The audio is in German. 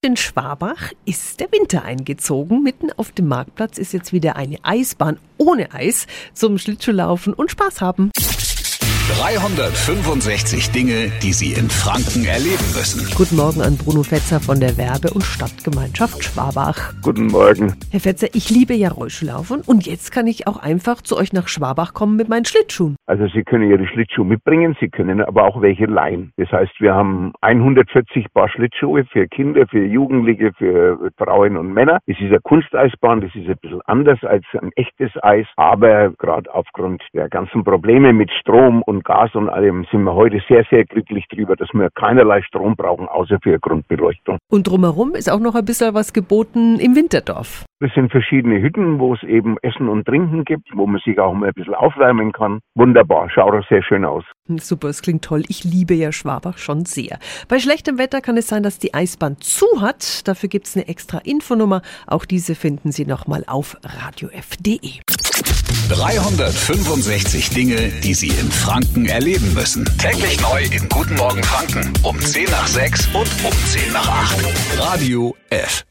In Schwabach ist der Winter eingezogen. Mitten auf dem Marktplatz ist jetzt wieder eine Eisbahn ohne Eis zum Schlittschuhlaufen und Spaß haben. 365 Dinge, die Sie in Franken erleben müssen. Guten Morgen an Bruno Fetzer von der Werbe- und Stadtgemeinschaft Schwabach. Guten Morgen. Herr Fetzer, ich liebe ja Rollschuhlaufen und jetzt kann ich auch einfach zu euch nach Schwabach kommen mit meinen Schlittschuhen. Also Sie können Ihre Schlittschuhe mitbringen, Sie können aber auch welche leihen. Das heißt, wir haben 140 Paar Schlittschuhe für Kinder, für Jugendliche, für Frauen und Männer. Es ist eine Kunsteisbahn, das ist ein bisschen anders als ein echtes Eis, aber gerade aufgrund der ganzen Probleme mit Strom und Gas und allem sind wir heute sehr, sehr glücklich darüber, dass wir keinerlei Strom brauchen, außer für Grundbeleuchtung. Und drumherum ist auch noch ein bisschen was geboten im Winterdorf. Das sind verschiedene Hütten, wo es eben Essen und Trinken gibt, wo man sich auch mal ein bisschen aufwärmen kann. Wunderbar, schaut auch sehr schön aus. Super, es klingt toll. Ich liebe ja Schwabach schon sehr. Bei schlechtem Wetter kann es sein, dass die Eisbahn zu hat. Dafür gibt es eine extra Infonummer. Auch diese finden Sie nochmal auf radiof.de. 365 Dinge, die Sie in Franken erleben müssen. Täglich neu in Guten Morgen Franken um 10 nach 6 und um 10 nach 8. Radio F.